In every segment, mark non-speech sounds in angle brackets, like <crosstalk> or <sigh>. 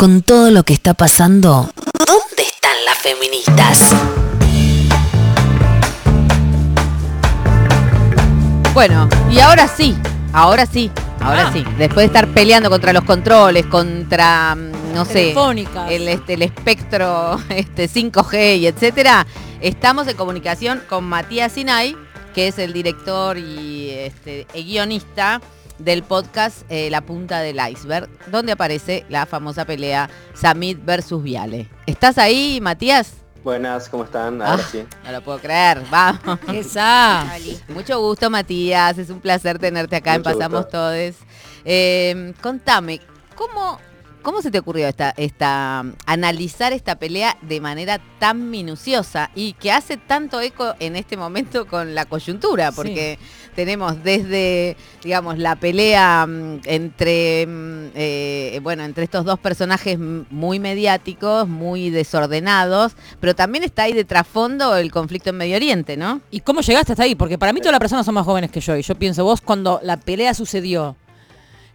con todo lo que está pasando, ¿dónde están las feministas? Bueno, y ahora sí, ahora sí, ahora Ah. sí. Después de estar peleando contra los controles, contra, mm, no sé, el, este, el espectro <laughs> este, 5G y etcétera, estamos en comunicación con Matías Sinay, que es el director y este, guionista del podcast eh, La Punta del Iceberg, donde aparece la famosa pelea Samit versus Viale. ¿Estás ahí, Matías? Buenas, ¿cómo están? Ahora Ah. sí. No lo puedo creer, vamos. <laughs> Esa. Mucho gusto, Matías. Es un placer tenerte acá en Pasamos gusto. Todes. Eh, contame, ¿cómo, ¿cómo se te ocurrió esta, esta, analizar esta pelea de manera tan minuciosa y que hace tanto eco en este momento con la coyuntura? Sí. Porque tenemos desde, digamos, la pelea mm, entre, mm, eh, bueno, entre estos dos personajes muy mediáticos, muy desordenados, pero también está ahí de trasfondo el conflicto en Medio Oriente, ¿no? ¿Y cómo llegaste hasta ahí? Porque para mí todas las personas son más jóvenes que yo. Y yo pienso, vos cuando la pelea sucedió,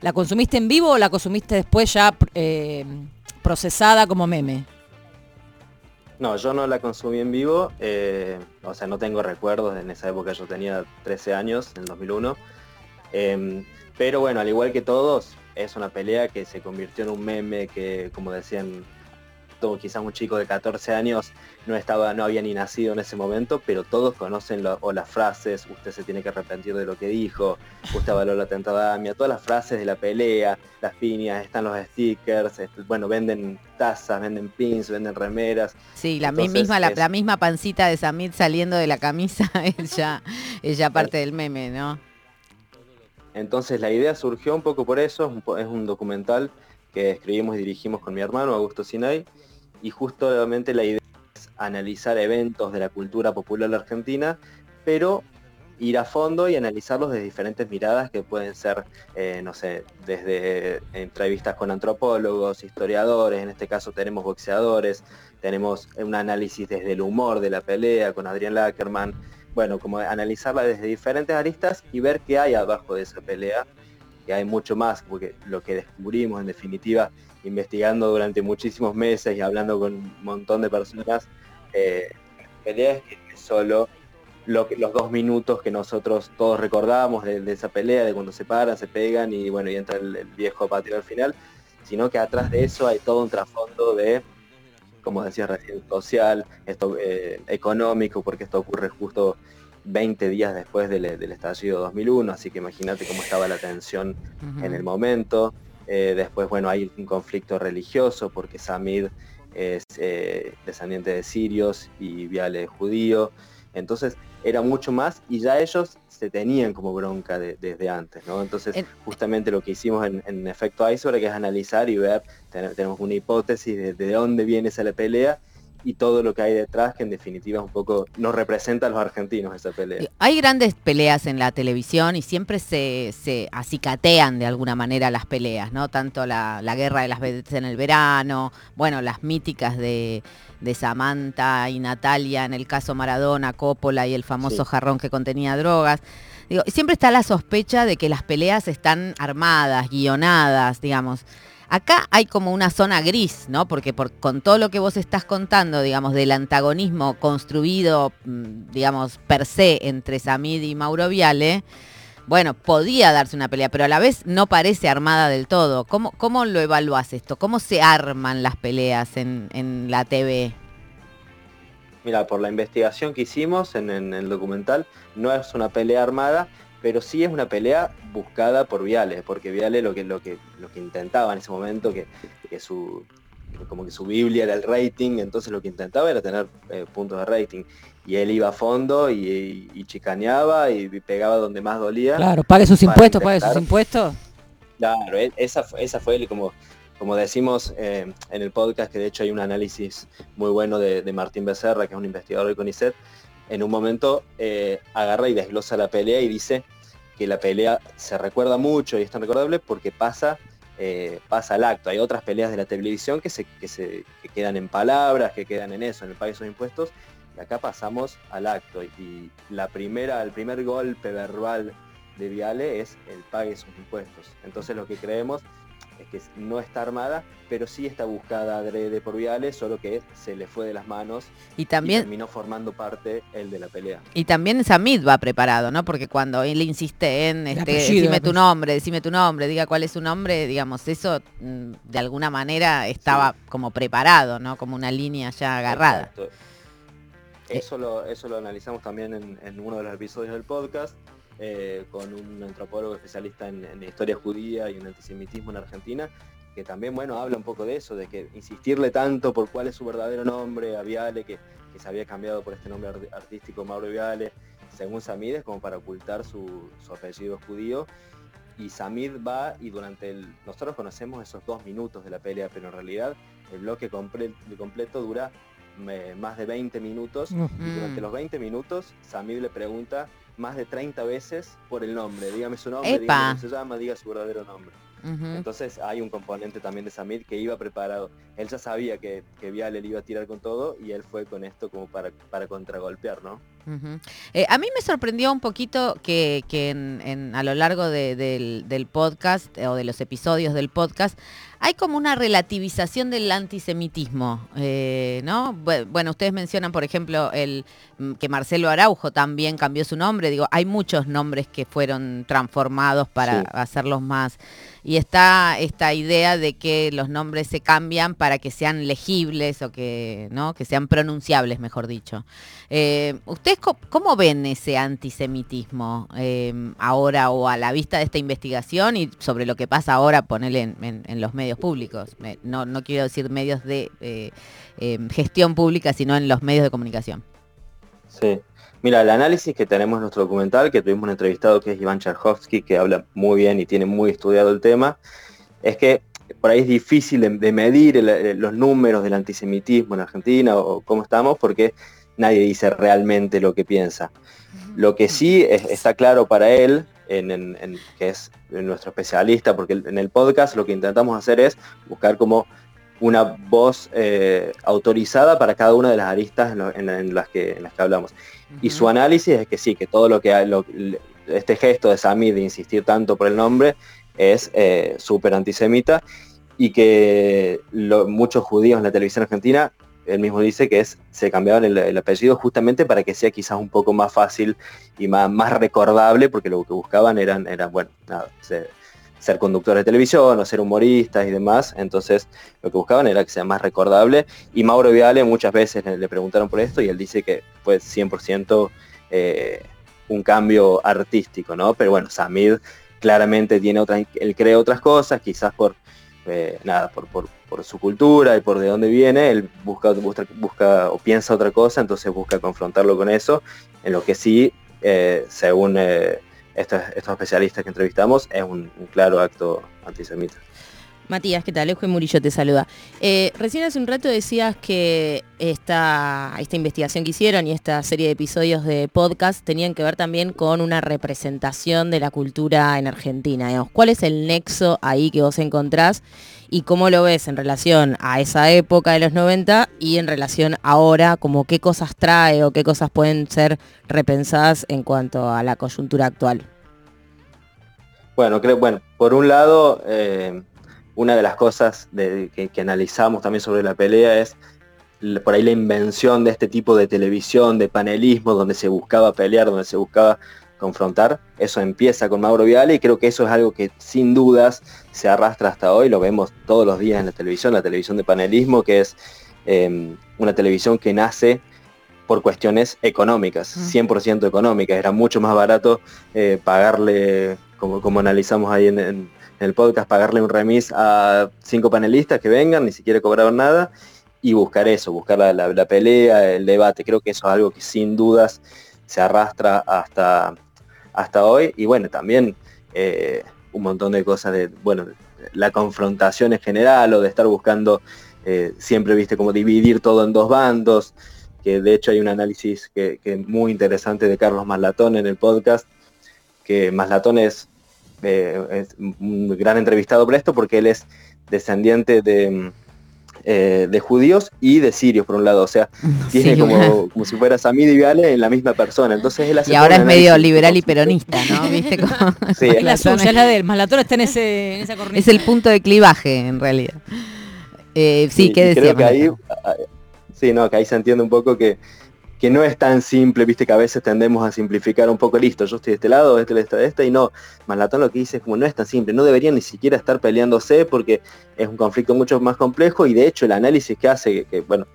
¿la consumiste en vivo o la consumiste después ya eh, procesada como meme? No, yo no la consumí en vivo, eh, o sea, no tengo recuerdos, en esa época yo tenía 13 años, en el 2001. Em, pero bueno, al igual que todos, es una pelea que se convirtió en un meme que, como decían, todo, quizás un chico de 14 años no estaba, no había ni nacido en ese momento, pero todos conocen lo- o las frases, usted se tiene que arrepentir de lo que dijo, usted avaló la tentadamia, todas las frases de la pelea, las piñas, están los stickers, bueno, venden tazas, venden pins, venden remeras, Sí, la Entonces, misma, la, es- la misma pancita de Samit saliendo de la camisa es ya, es ya parte del meme, ¿no? Entonces la idea surgió un poco por eso, es un documental que escribimos y dirigimos con mi hermano Augusto Sinay, y justamente la idea es analizar eventos de la cultura popular argentina, pero ir a fondo y analizarlos de diferentes miradas que pueden ser, eh, no sé, desde entrevistas con antropólogos, historiadores, en este caso tenemos boxeadores, tenemos un análisis desde el humor de la pelea con Adrián Lackerman, bueno, como analizarla desde diferentes aristas y ver qué hay abajo de esa pelea, que hay mucho más, porque lo que descubrimos en definitiva, investigando durante muchísimos meses y hablando con un montón de personas, eh, pelea es que solo lo que- los dos minutos que nosotros todos recordamos de, de esa pelea, de cuando se paran, se pegan y bueno, y entra el, el viejo patio al final, sino que atrás de eso hay todo un trasfondo de como decía recién, social, esto eh, económico, porque esto ocurre justo 20 días después del, del estallido 2001, así que imagínate cómo estaba la tensión en el momento. Eh, después, bueno, hay un conflicto religioso porque Samid es eh, descendiente de sirios y Viale es judío. Entonces era mucho más y ya ellos se tenían como bronca de- desde antes, ¿no? Entonces En- justamente lo que hicimos en, en efecto iceberg que es analizar y ver, ten- tenemos una hipótesis de, de dónde viene esa la pelea y todo lo que hay detrás que en definitiva es un poco nos representa a los argentinos esa pelea. Hay grandes peleas en la televisión y siempre se, se acicatean de alguna manera las peleas, ¿no? Tanto la, la guerra de las veces en el verano, bueno, las míticas de, de Samantha y Natalia en el caso Maradona, Coppola y el famoso Sí. jarrón que contenía drogas. Digo, siempre está la sospecha de que las peleas están armadas, guionadas, digamos. Acá hay como una zona gris, ¿no? Porque por, con todo lo que vos estás contando, digamos, del antagonismo construido, mm, digamos, per se entre Samid y Mauro Viale, bueno, podía darse una pelea, pero a la vez no parece armada del todo. ¿Cómo, cómo lo evaluás esto? ¿Cómo se arman las peleas en, en la TV? Mira, por la investigación que hicimos en el documental, no es una pelea armada, pero sí es una pelea buscada por Viale, porque Viale lo que, lo que, lo que intentaba en ese momento, que, que su como que su Biblia era el rating, entonces lo que intentaba era tener eh, puntos de rating. Y él iba a fondo y, y chicaneaba y pegaba donde más dolía. Claro, pague sus impuestos, pague sus impuestos. Claro, e- esa, fue- esa fue el- como, como decimos eh, en el podcast, que de hecho hay un análisis muy bueno de, de Martín Becerra, que es un investigador del CONICET, en un momento eh, agarra y desglosa la pelea y dice que la pelea se recuerda mucho y es tan recordable porque pasa, eh, pasa al acto. Hay otras peleas de la televisión que, se, que, se, que quedan en palabras, que quedan en eso, en el pague sus impuestos, y acá pasamos al acto. Y, la primera, el primer golpe verbal de Viale es el pague sus impuestos. Entonces lo que creemos que no está armada, pero sí está buscada adrede por Viales, solo que se le fue de las manos y también terminó formando parte el de la pelea. Y también Samid va preparado, ¿no? Porque cuando él insiste en este, decime tu nombre, decime tu nombre, diga cuál es su nombre, digamos, eso mm, de alguna manera estaba como preparado, ¿no? Como una línea ya agarrada. Eso lo, eso lo analizamos también en uno de los episodios del podcast eh, con un antropólogo especialista en, historia judía y en antisemitismo en Argentina, que también bueno habla un poco de eso, de que insistirle tanto por cuál es su verdadero nombre a Viale, que, se había cambiado por este nombre artístico Mauro Viale, según Samid, es como para ocultar su, apellido judío. Y Samid va y durante el... Nosotros conocemos esos dos minutos de la pelea, pero en realidad el bloque completo dura eh, más de 20 minutos. Y durante los 20 minutos Samid le pregunta más de 30 veces por el nombre. Dígame su nombre, dígame cómo se llama, diga su verdadero nombre. Entonces hay un componente también de Samir que iba preparado. Él ya sabía que, que Viale le iba a tirar con todo y él fue con esto como para, para contragolpear, ¿no? Eh, a mí me sorprendió un poquito que, a lo largo del, podcast o de los episodios del podcast hay como una relativización del antisemitismo, eh, ¿no? Bueno, ustedes mencionan, por ejemplo, el mm, que Marcelo Araujo también cambió su nombre. Digo, hay muchos nombres que fueron transformados para hacerlos más. Y está esta idea de que los nombres se cambian para que sean legibles o que, ¿no? que sean pronunciables, mejor dicho. Eh, ¿Ustedes cómo ven ese antisemitismo em, ahora o a la vista de esta investigación y sobre lo que pasa ahora, ponerle en, los medios públicos? no, no quiero decir medios de eh, em, gestión pública, sino en los medios de comunicación. Sí. Mira, el análisis que tenemos en nuestro documental, que tuvimos un entrevistado que es Iván Charhovsky, que habla muy bien y tiene muy estudiado el tema, es que por ahí es difícil de, medir los números del antisemitismo en Argentina o cómo estamos, porque nadie dice realmente lo que piensa. Lo que sí está claro para él, en, que es nuestro especialista, porque en el podcast lo que intentamos hacer es buscar como una voz eh, autorizada para cada una de las aristas en, las, que, las que hablamos. Y su análisis es que sí, que todo lo que este gesto de Sami de insistir tanto por el nombre es eh, súper antisemita y que muchos judíos en la televisión argentina él mismo dice que es, se cambiaban el, apellido justamente para que sea quizás un poco más fácil y más, más recordable, porque lo que buscaban eran, eran bueno, nada, ser, conductores de televisión o ser humoristas y demás, entonces lo que buscaban era que sea más recordable. Y Mauro Viale muchas veces le, preguntaron por esto y él dice que fue 100% eh, un cambio artístico, ¿no? Pero bueno, Samid claramente tiene otra, él cree otras cosas, quizás por eh, nada, por, su cultura y por de dónde viene, él busca, busca, o piensa otra cosa, entonces busca confrontarlo con eso, en lo que sí, eh, según eh, estos, especialistas que entrevistamos, es un claro acto antisemita. Matías, ¿qué tal? Eugenio Murillo te saluda. Eh, recién hace un rato decías que esta, esta investigación que hicieron y esta serie de episodios de podcast tenían que ver también con una representación de la cultura en Argentina. ¿Cuál es el nexo ahí que vos encontrás y cómo lo ves en relación a esa época de los 90 y en relación ahora, como qué cosas trae o qué cosas pueden ser repensadas en cuanto a la coyuntura actual? Bueno, creo, bueno, por un lado... Eh, una de las cosas que, analizamos también sobre la pelea es por ahí la invención de este tipo de televisión, de panelismo, donde se buscaba pelear, donde se buscaba confrontar. Eso empieza con Mauro Viale y creo que eso es algo que sin dudas se arrastra hasta hoy, lo vemos todos los días en la televisión, la televisión de panelismo, que es em, una televisión que nace por cuestiones económicas, 100% mm. económicas. Era mucho más barato eh, pagarle, como, como analizamos ahí en en el podcast pagarle un remis a cinco panelistas que vengan, ni siquiera cobraron nada, y buscar eso, buscar la, pelea, el debate. Creo que eso es algo que sin dudas se arrastra hasta, hasta hoy. Y bueno, también eh, un montón de cosas de, bueno, la confrontación en general o de estar buscando eh, siempre, viste, como dividir todo en dos bandos, que de hecho hay un análisis que, que muy interesante de Carlos Maslatón en el podcast, que Maslatón es es un gran entrevistado por esto porque él es descendiente de, eh, de judíos y de sirios, por un lado. O sea, <laughs> tiene Sí, como, como si fuera Samid y Viale en la misma persona. Entonces él hace Y ahora es medio liberal y peronista, ¿no? <laughs> ¿Viste cómo- Sí, <laughs> Es la Malatón suya, es la de él. Malatón está en, ese, en esa cornisa. Es el punto de clivaje, en realidad. Eh, sí, ¿qué decía? creo que ahí, ah, sí, no, que ahí se entiende un poco que, que no es tan simple, viste que a veces tendemos a simplificar un poco, listo, yo estoy de este lado, este de este de este, y no, Malatón lo que dice es como no es tan simple, no deberían ni siquiera estar peleándose porque es un conflicto mucho más complejo y de hecho el análisis que hace, que, bueno,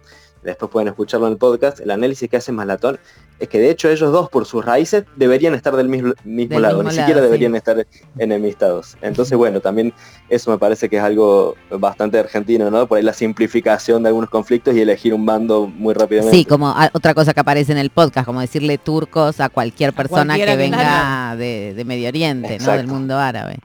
después pueden escucharlo en el podcast, el análisis que hace Malatón es que de hecho ellos dos por sus raíces deberían estar del mismo, mismo Del lado, mismo ni lado, siquiera sí. deberían estar enemistados. Entonces, bueno, también eso me parece que es algo bastante argentino, ¿no? Por ahí la simplificación de algunos conflictos y elegir un bando muy rápidamente. Sí, como otra cosa que aparece en el podcast, como decirle turcos a cualquier persona que venga de, de Medio Oriente, ¿no? Del mundo árabe.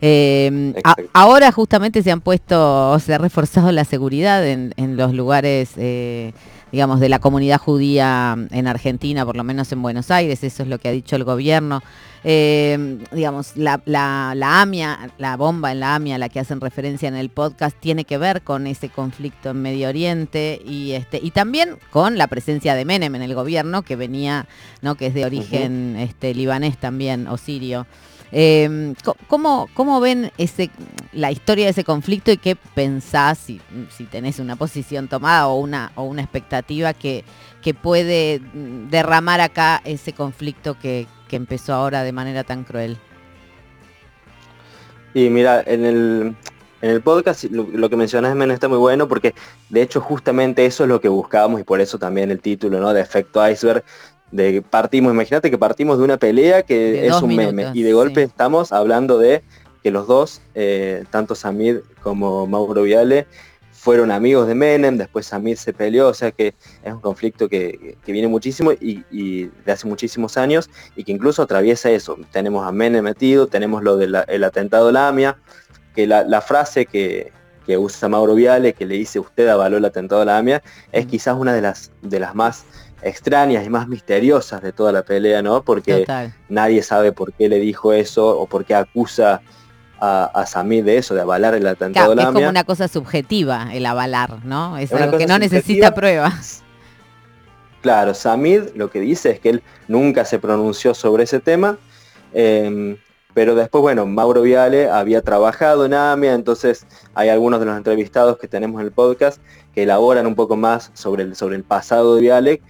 Eh, a- Exacto. ahora justamente se han puesto, se ha reforzado la seguridad en, en los lugares, eh, digamos, de la comunidad judía en Argentina, por lo menos en Buenos Aires, eso es lo que ha dicho el gobierno. Eh, digamos, la, la- la AMIA, la bomba en la AMIA a la que hacen referencia en el podcast, tiene que ver con ese conflicto en Medio Oriente y este y también con la presencia de Menem en el gobierno, que venía, ¿no? que es de origen este, libanés también, o sirio. Co- ¿cómo, ¿Cómo ven ese, la historia de ese conflicto y qué pensás, si, si tenés una posición tomada o una, o una expectativa que, que puede derramar acá ese conflicto que, que empezó ahora de manera tan cruel? Y mira, en el, en el podcast lo, lo que mencionas, Men, está muy bueno porque de hecho justamente eso es lo que buscábamos y por eso también el título, ¿no? De efecto iceberg, de partimos, imagínate que partimos de una pelea que De es un meme y de golpe sí. estamos hablando de que los dos, eh, tanto Samid como Mauro Viale, fueron amigos de Menem, después Samid se peleó, o sea que es un conflicto que, que viene muchísimo y, y de hace muchísimos años y que incluso atraviesa eso. Tenemos a Menem metido, tenemos lo del atentado a la AMIA, que la, la frase que, que usa Mauro Viale, que le dice usted avaló el atentado a la AMIA, es Mm. quizás una de las, de las más extrañas y más misteriosas de toda la pelea, ¿no? Porque Total. nadie sabe por qué le dijo eso o por qué acusa a, a Samid de eso, de avalar el atentado Claro, es como una cosa subjetiva el avalar, ¿no? Es algo que no necesita pruebas. Claro, Samid lo que dice es que él nunca se pronunció sobre ese tema, eh, pero después, bueno, Mauro Viale había trabajado en AMIA, entonces hay algunos de los entrevistados que tenemos en el podcast que elaboran un poco más sobre el, sobre el pasado de Viale,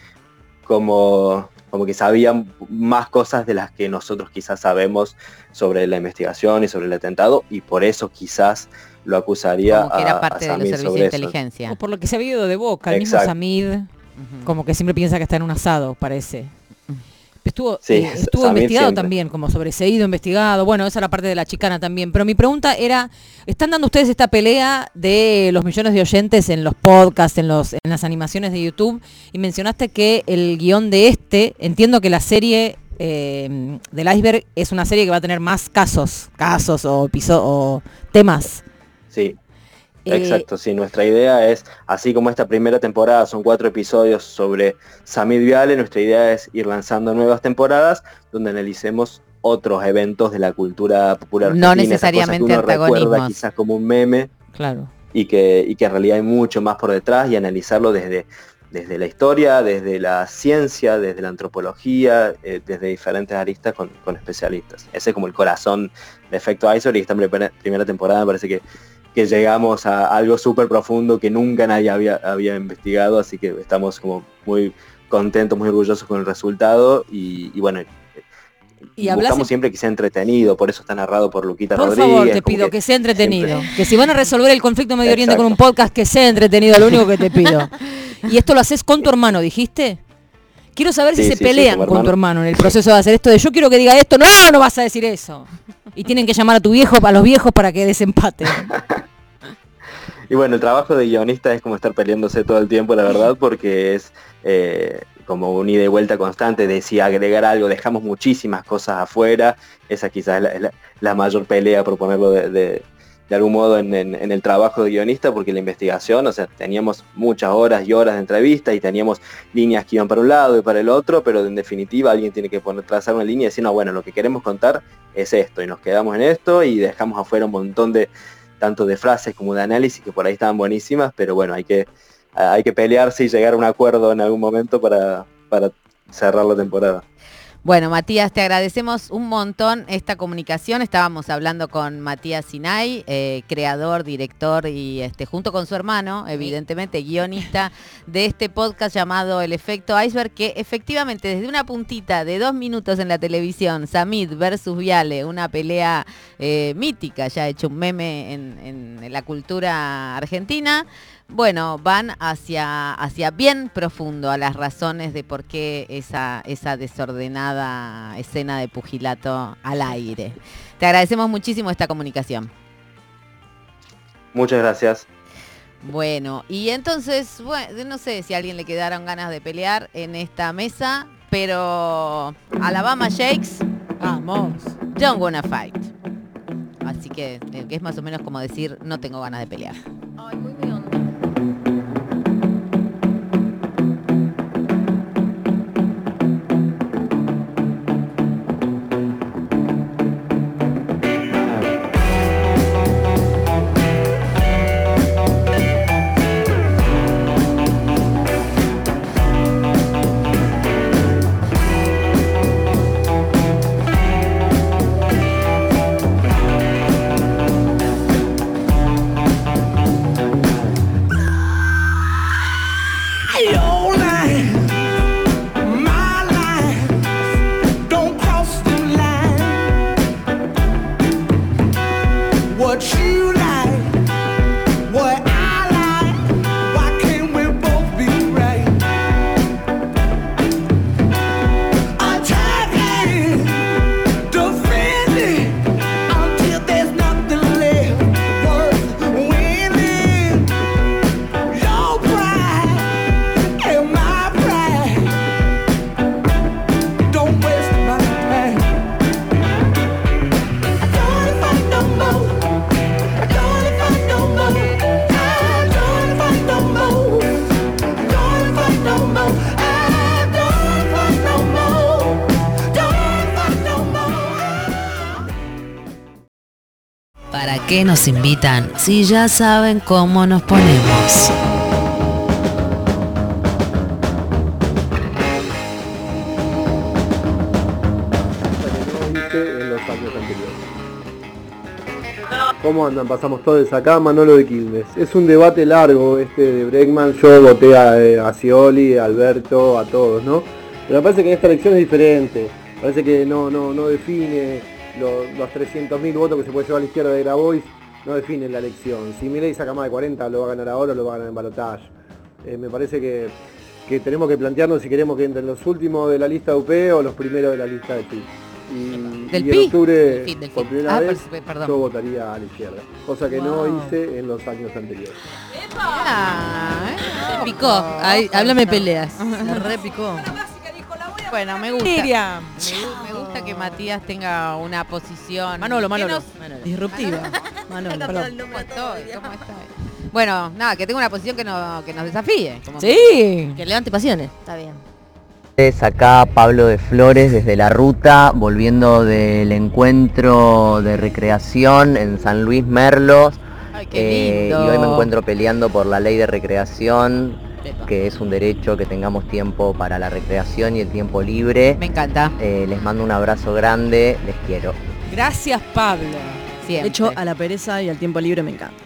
como, como que sabían más cosas de las que nosotros quizás sabemos sobre la investigación y sobre el atentado, y por eso quizás lo acusaría Como que a, era a parte de los servicios de eso. inteligencia. O por lo que se ha habido de boca, el mismo. Samid, como que siempre piensa que está en un asado, parece. Estuvo, Sí, eh, <laughs> estuvo investigado siempre. también, como sobreseído, investigado. Bueno, esa era parte de la chicana también. Pero mi pregunta era, ¿están dando ustedes esta pelea de los millones de oyentes en los podcasts, en, los, en las animaciones de YouTube? Y mencionaste que el guion de este, entiendo que la serie eh, del iceberg es una serie que va a tener más casos, casos o, o temas. Sí, Eh, Exacto, sí, nuestra idea es, así como esta primera temporada son cuatro episodios sobre Samid Viale, nuestra idea es ir lanzando nuevas temporadas donde analicemos otros eventos de la cultura popular No cosas que necesariamente uno recuerda quizás como un meme Claro. y que, y que en realidad hay mucho más por detrás y analizarlo desde, desde la historia, desde la ciencia, desde la antropología, eh, desde diferentes aristas con, con especialistas. Ese es como el corazón de Efecto Iceberg y esta primera, primera temporada me parece que, que llegamos a algo súper profundo que nunca nadie había, había investigado, así que estamos como muy contentos, muy orgullosos con el resultado y, y bueno, Y buscamos siempre que sea entretenido, por eso está narrado por Luquita Por Rodríguez. favor, te pido que, sea entretenido. siempre- Que si van a resolver el conflicto Medio Oriente con un podcast, que sea entretenido, lo único que te pido. <laughs> y esto lo haces con tu hermano, ¿dijiste? Quiero saber si se sí, pelean con tu hermano en el proceso de hacer esto de yo quiero que diga esto, no, no vas a decir eso. Y tienen que llamar a tu viejo, a los viejos para que desempate. <laughs> Y bueno, el trabajo de guionista es como estar peleándose todo el tiempo, la verdad, porque es eh, como un ida y vuelta constante de si agregar algo, dejamos muchísimas cosas afuera, esa quizás es la- la mayor pelea, por ponerlo de, de- de algún modo en, el trabajo de guionista, porque la investigación, o sea, teníamos muchas horas y horas de entrevista y teníamos líneas que iban para un lado y para el otro, pero en definitiva alguien tiene que poner, trazar una línea y decir, no, bueno, lo que queremos contar es esto, y nos quedamos en esto y dejamos afuera un montón de tanto de frases como de análisis, que por ahí estaban buenísimas, pero bueno, hay que, hay que pelearse y llegar a un acuerdo en algún momento para, para cerrar la temporada. Bueno, Matías, te agradecemos un montón esta comunicación. Estábamos hablando con Matías Sinay, eh, creador, director y este, junto con su hermano, evidentemente, guionista de este podcast llamado El Efecto Iceberg, que efectivamente desde una puntita de dos minutos en la televisión, Samid versus Viale, una pelea eh, mítica, ya hecho un meme en, en la cultura argentina bueno, van hacia, hacia bien profundo a las razones de por qué esa, esa desordenada escena de pugilato al aire. Te agradecemos muchísimo esta comunicación. Muchas gracias. Bueno, y entonces, bueno, no sé si a alguien le quedaron ganas de pelear en esta mesa, pero Alabama Shakes, vamos, don't wanna fight. Así que, eh, que es más o menos como decir, no tengo ganas de pelear. Ay, muy bien. Qué nos invitan si ya saben cómo nos ponemos? ¿Cómo andan? Pasamos todos acá, Manolo de Quilmes. Es un debate largo este de Bregman. Yo voté a, eh, a Alberto, a todos, ¿no? Pero parece que esta elección es diferente. Parece que no, no, no define los, los 300.000 votos que se puede llevar a la izquierda de Grabois no definen la elección. Si Milei saca más de 40, lo va a ganar ahora o lo va a ganar en balotaje. Eh, me parece que, tenemos que plantearnos si queremos que entren los últimos de la lista de UP o los primeros de la lista de PI. Y, ¿Del en octubre, por primera ah, vez, yo votaría a la izquierda, cosa que no hice en los años anteriores. Se picó, háblame peleas. <laughs> Se repicó. Bueno, me gusta. Me, gusta que Matías tenga una posición. Manolo, Manolo. Disruptiva. <laughs> Manolo, Bueno, nada, que tenga una posición que, no, que nos desafíe. sí. Que levante pasiones. Está bien. Es acá Pablo de Flores desde la ruta, volviendo del encuentro de recreación en San Luis Merlos. Ay, qué lindo. Eh, y hoy me encuentro peleando por la ley de recreación que es un derecho que tengamos tiempo para la recreación y el tiempo libre. Me encanta. Eh, les mando un abrazo grande, les quiero. Gracias Pablo. De hecho, a la pereza y al tiempo libre me encanta.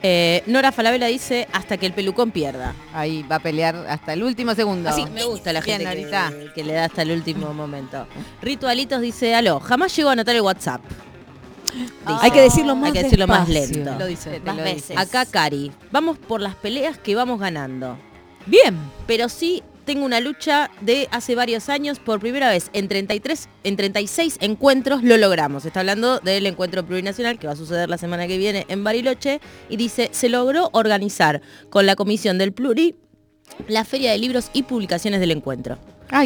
Eh, Nora Falabella dice hasta que el pelucón pierda. Ahí va a pelear hasta el último segundo. Así, me gusta la gente que, le da hasta el último momento. Ritualitos dice, aló, jamás llego a anotar el WhatsApp. Hay que decirlo más Hay que decirlo más lento. Lo dice, más veces. Acá Cari, vamos por las peleas que vamos ganando. Bien. Pero sí tengo una lucha de hace varios años, por primera vez en 33, en 36 encuentros lo logramos. Está hablando del encuentro plurinacional que va a suceder la semana que viene en Bariloche y dice, se logró organizar con la comisión del Pluri la Feria de Libros y Publicaciones del Encuentro.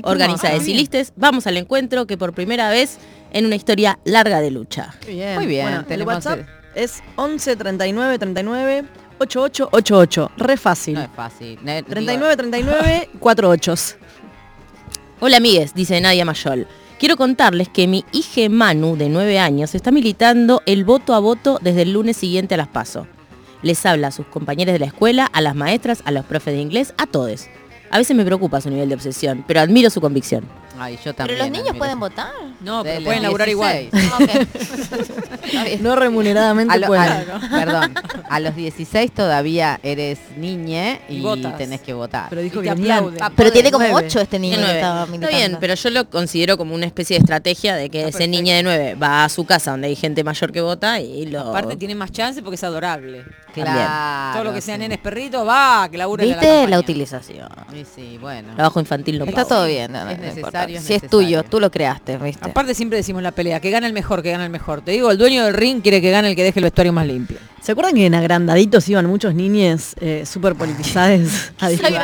Organiza de Silistes, vamos al encuentro que por primera vez en una historia larga de lucha. Muy bien. el WhatsApp es 11 39 39 8888. Re fácil. No es fácil. 39 39 48. Hola amigues, dice Nadia Mayol. quiero contarles que mi hija Manu, de 9 años, está militando el voto a voto desde el lunes siguiente a las PASO. Les habla a sus compañeros de la escuela, a las maestras, a los profes de inglés, a todos. A veces me preocupa su nivel de obsesión, pero admiro su convicción. Ay, yo Pero los niños pueden eso. votar. No, pero pueden laburar igual. 16. Ok. <laughs> No remuneradamente A lo- pueden. a- perdón, a los 16 todavía eres niñe y, Y votas. tenés que votar. Pero dijo Y te Pero tiene como nueve. ocho este niño que estaba Está bien, pero yo lo considero como una especie de estrategia de que ese niño de 9 va a su casa donde hay gente mayor que vota y lo... Aparte tiene más chance porque es adorable. Claro. Todo lo que sea sí. nenes perritos, va, que labure ¿Viste la, la utilización? Sí, sí, bueno. Trabajo infantil no Está pago. todo bien. no, no, Es no necesario, importa. Si es tuyo, tú lo creaste, ¿viste? Aparte siempre decimos la pelea, que gana el mejor, que gana el mejor. Te digo, el dueño del ring quiere que gane el que deje el vestuario más limpio. ¿Se acuerdan que en agrandaditos iban muchos niñes eh, súper politizadas a discutir?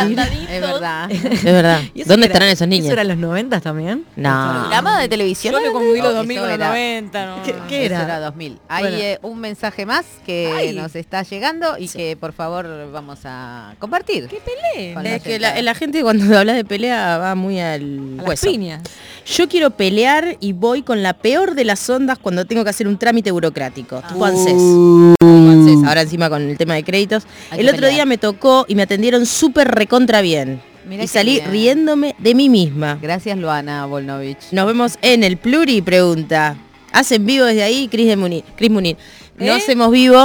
Es verdad. <laughs> Es verdad. ¿Y eso ¿Dónde estarán era? esos niños? ¿Eso era en los 90 también? No. ¿Programa de televisión? Yo que confundí los No, 2000 eso con los era- 90, no. ¿Qué- qué Eso era? era 2000. Hay Bueno. eh, un mensaje más que Ay. nos está llegando y que por favor vamos a compartir. ¿Qué Pelea. Es que la, gente. la gente cuando <laughs> habla de pelea va muy al A las hueso. piñas. Yo quiero pelear y voy con la peor de las ondas cuando tengo que hacer un trámite burocrático. Tipo ANSES. Tipo ANSES. Ahora encima con el tema de créditos. Hay el otro pelear. día me tocó y me atendieron súper recontra bien. Mirá y salí bien. riéndome de mí misma. Gracias Luana Volnovich. Nos vemos en el Pluri, pregunta. Hacen vivo desde ahí, Cris de Munir. Cris Munir. No ¿Eh? hacemos vivo,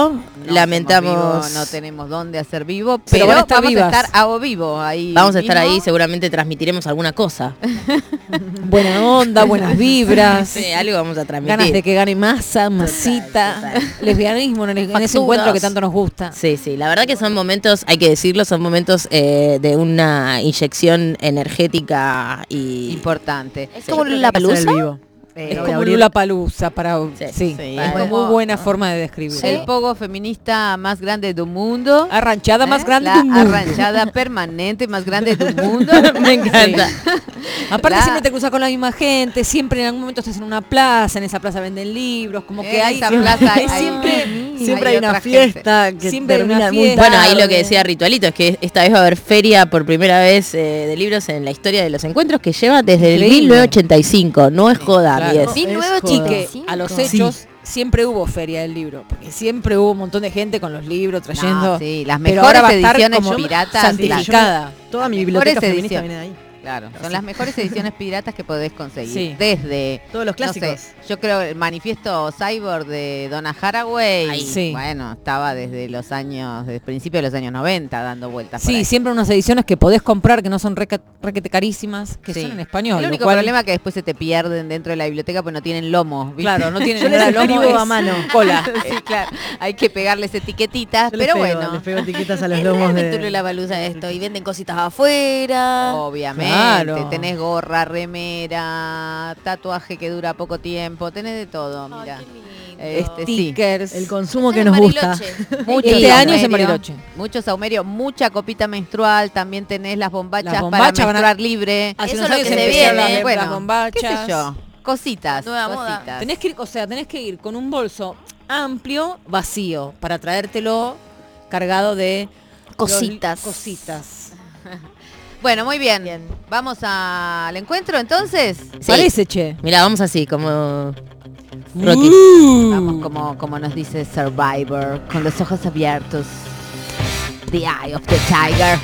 No lamentamos. vivo, no tenemos dónde hacer vivo, Pero vamos vivas. a estar a vivo ahí. Vamos a estar mismo. ahí, seguramente transmitiremos alguna cosa. <laughs> Buena onda, buenas vibras. Sí, algo vamos a transmitir. Ganas de que gane masa, masita, total. lesbianismo en, el- en ese encuentro que tanto nos gusta. Sí, sí, la verdad que son momentos, hay que decirlo, son momentos eh, de una inyección energética y... Importante. Es como la palusa. Eh, Es como abrir. Lula Palusa para Sí, sí, sí, es es muy como- buena forma de describirlo. El pogo feminista más grande del mundo. Arranchada más ¿eh? grande La del mundo. arranchada <laughs> permanente más grande del mundo. <laughs> Me encanta. Aparte La- siempre te cruzas con la misma gente, siempre en algún momento estás en una plaza, en esa plaza venden libros, como que hay esa plaza <laughs> hay- siempre hay siempre hay una gente. fiesta que Siempre termina fiesta. Bueno, ahí lo que decía Ritualito es que esta vez va a haber feria por primera vez eh, de libros en la historia de los encuentros que lleva desde el Increíble. 1985. No es joda, Claro. Sí. 1985. a los hechos siempre hubo feria del libro, porque siempre hubo un montón de gente con los libros trayendo. No, sí, las pero mejores ahora va a estar ediciones como piratas. santificada. Toda mi biblioteca feminista viene de ahí. Claro, son las mejores ediciones piratas que podés conseguir. Sí. Desde Todos los no sé, clásicos. yo creo el manifiesto Cyborg de Donna Haraway. Ay, sí. Bueno, estaba desde los años, desde principios de los años 90 dando vueltas. por Sí, ahí. siempre unas ediciones que podés comprar que no son requete carísimas, que Sí. son en español. El único cual- problema es que después se te pierden dentro de la biblioteca porque no tienen lomos. ¿viste? Claro, no <laughs> tienen Yo les lomo, es a mano. <laughs> Cola. <laughs> sí, claro. Hay que pegarles etiquetitas, Yo les pero pego, bueno. les pego etiquetas a los lomos de... la esto. Y venden cositas afuera. Obviamente, Claro. tenés gorra, remera, tatuaje que dura poco tiempo, tenés de todo, mira. Este, sí. Stickers. El consumo que nos gusta. <laughs> Mucho Este año es en saumerio, Bariloche. Mucho saumerio, mucha copita menstrual, también tenés las bombachas, Las bombachas para van a- menstruar libre. Hace Eso es lo que se viene, las- bueno, las bombachas. qué sé yo, cositas, Nueva moda. cositas. Tenés que ir, o sea, tenés que ir con un bolso amplio, vacío, para traértelo cargado de los- Cositas. <laughs> Bueno, muy bien. Bien. Vamos al encuentro entonces. Parece, che. Mira, vamos así, como... Rocky. Vamos como, como nos dice Survivor, con los ojos abiertos. The Eye of the Tiger.